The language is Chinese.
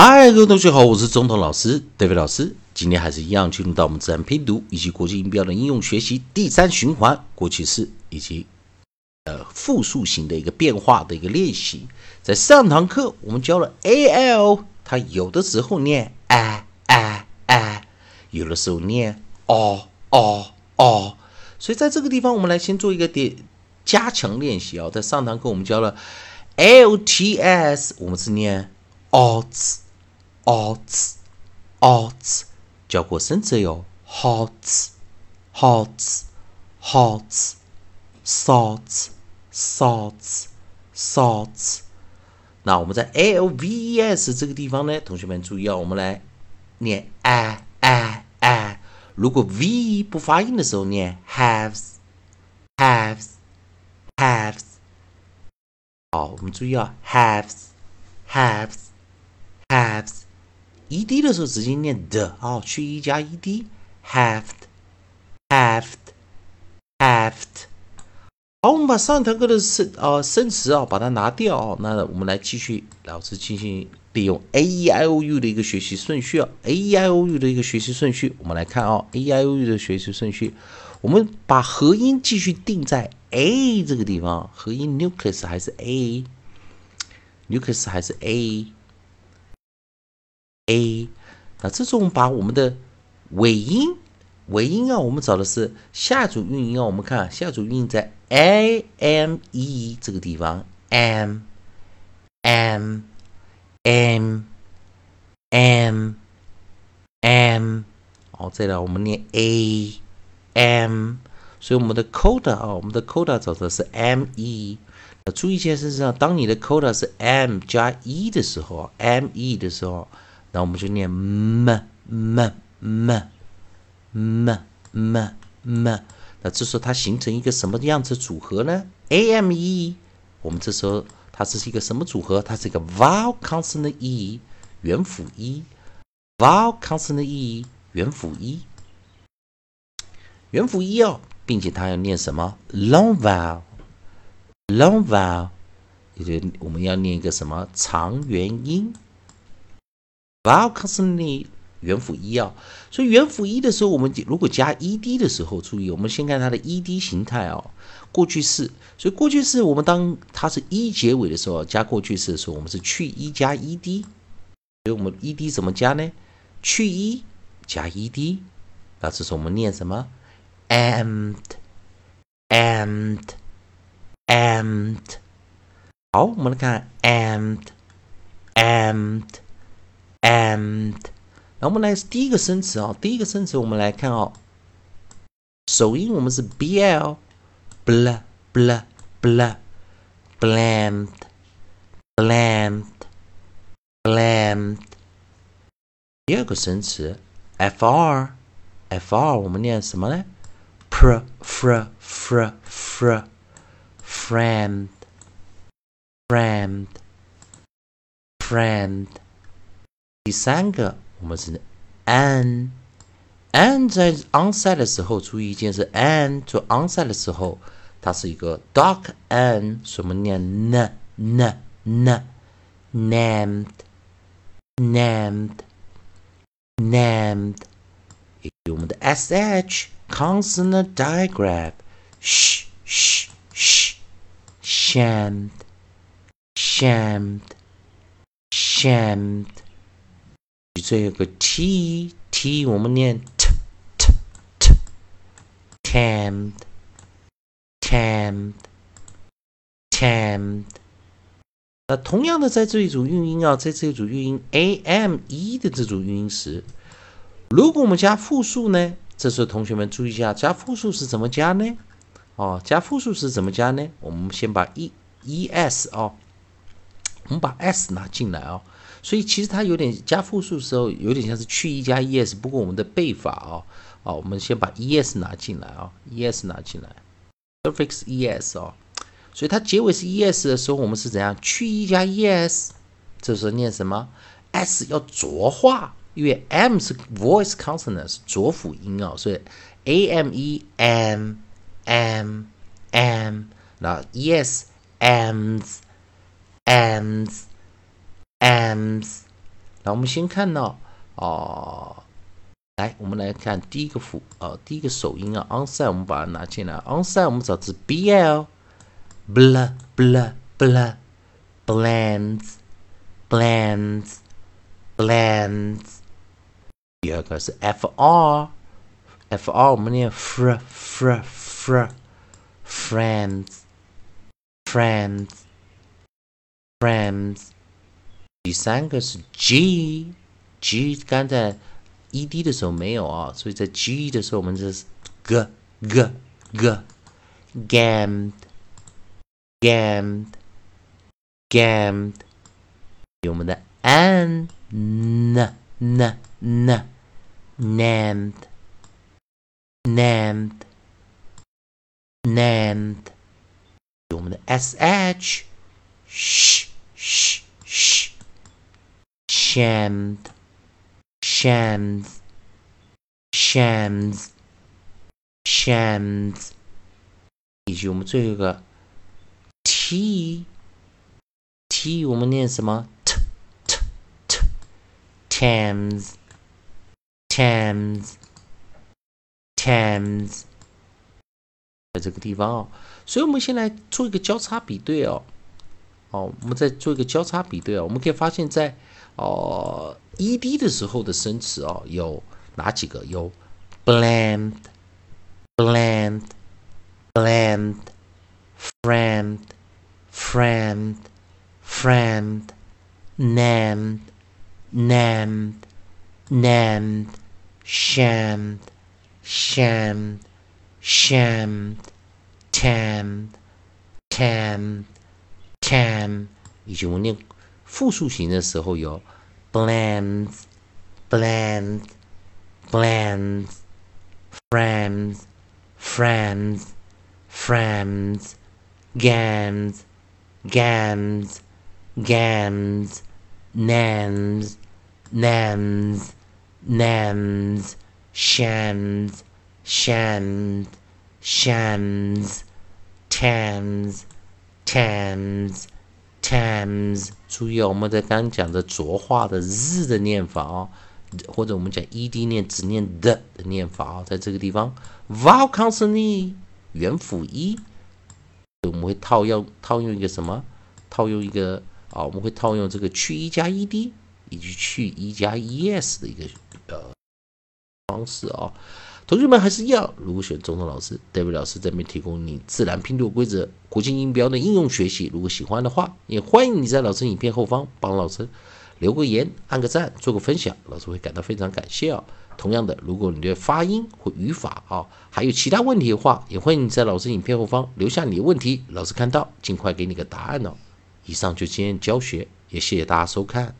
嗨，各位同学好，我是中统老师 David 老师。今天还是一样进入到我们自然拼读以及国际音标的应用学习第三循环，过去式以及呃复数型的一个变化的一个练习。在上堂课我们教了 al，它有的时候念 a a a，有的时候念 o o o。所以在这个地方，我们来先做一个点加强练习啊。在上堂课我们教了 lts，我们是念 ots ots。Ots, ots，教过生词有 hots, hots, hots, salts, salts, salts。那我们在 alves 这个地方呢，同学们注意啊，我们来念 a a a。如果 v 不发音的时候，念 haves, haves, haves。好，我们注意啊，haves, haves, haves。E d 的时候直接念的啊，去 e 加 e d，have，have，have。好，我们把上堂课的生啊生词啊把它拿掉啊，那我们来继续老师进行利用 a e i o u 的一个学习顺序啊，a e i o u 的一个学习顺序，我们来看啊，a e i o u 的学习顺序，我们把合音继续定在 a 这个地方，合音 nucleus 还是 a，nucleus 还是 a。a，那这种把我们的尾音，尾音啊，我们找的是下组韵音啊。我们看下组韵音在 a m e 这个地方，m m m m m，好，再来我们念 a m，所以我们的 coda 啊，我们的 coda 找的是 m e。注意一件事情啊，当你的 coda 是 m 加 e 的时候，m e 的时候。那我们就念 m m m m m m，那这时候它形成一个什么样子组合呢？a m e，我们这时候它是一个什么组合？它是一个 vowel consonant e 元辅 e，vowel consonant e 元辅 e，元辅 e 哦，并且它要念什么？long vowel，long vowel，也就我们要念一个什么？长元音。？vowel consonant 元辅一啊，所以元辅一的时候，我们如果加 ed 的时候，注意，我们先看它的 ed 形态哦，过去式。所以过去式，我们当它是一结尾的时候，加过去式的时候，我们是去一加 ed。所以我们 ed 怎么加呢？去一加 ed。那这时候我们念什么？and，and，and。好，我们来看 and，and。and，那我们来第一个生词啊，第一个生词我们来看哦，首音我们是 bl，bl bl bl，bland，bland，bland。第二个生词 fr，fr 我们念什么呢？pr fr fr fr，friend，friend，friend。 第三个，我们是 an，an 在 onside 的时候，注意一件事，an 做 onside 的时候，它是一个 dark an，所以我们念 n n n named，named，named，以及我们的 sh consonant digraph，sh sh sh，shamed，shamed，shamed。最后一个 t t，我们念 t t t tamed tamed tamed。那同样的，在这一组韵音啊，在这一组韵音 a m e 的这组韵音时，如果我们加复数呢？这时候同学们注意一下，加复数是怎么加呢？哦，加复数是怎么加呢？我们先把 e e s 哦，我们把 s 拿进来哦。所以其实它有点加复数的时候有点像是去一加 es，不过我们的背法啊，啊，我们先把 es 拿进来啊，es 拿进来，suffix es 哦，所以它结尾是 es 的时候，我们是怎样去一加 es，这时候念什么？s 要浊化，因为 m 是 voice consonant 是浊辅音啊，所以 a m e m m m，那 es ams ams。ams，那我们先看到哦，来，我们来看第一个辅呃第一个首音啊，onside 我们把它拿进来，onside 我们找字 bl，bl bl bl blends，blends。blends。第二个是 fr，fr 我们念 fr fr fr friends friends friends。第三个是 g，g 刚才 ed 的时候没有啊，所以在 g 的时候我们这是 g g g gammed gammed gammed。有我们的 an n n n named named named 我们的 sh sh sh sh Shamed shams shams shams 以及我们最后一个 t t 我们念什么 t t t t a m e s Thames, Thames，在这个地方哦，所以我们先来做一个交叉比对哦。哦，我们再做一个交叉比对啊，我们可以发现，在哦 ed 的时候的生词哦，有哪几个？有 bland, bland, bland, friend, friend, friend, named. named, named, shamed, shamed, shamed, tamed, tamed, tamed，以及我们念复数形的时候有 blends, blends, blends, friends, friends, friends, gams, gams, gams nams, nams, nams, shams, shams, shams, tams, Tams, tams。注意，哦我们在刚讲的浊化的日的念法哦，或者我们讲 ed 念只念的的念法哦，在这个地方，vowel consonant 元辅一，我们会套用套用一个什么？套用一个。啊，我们会套用这个去一加 ed 以及去一加 es 的一个呃方式啊。同学们还是要，如果选中通老师，David 老师这边提供你自然拼读规则、国际音标的应用学习。如果喜欢的话，也欢迎你在老师影片后方帮老师留个言、按个赞、做个分享，老师会感到非常感谢哦。同样的，如果你对发音或语法啊还有其他问题的话，也欢迎你在老师影片后方留下你的问题，老师看到尽快给你个答案哦。以上就今天教学，也谢谢大家收看。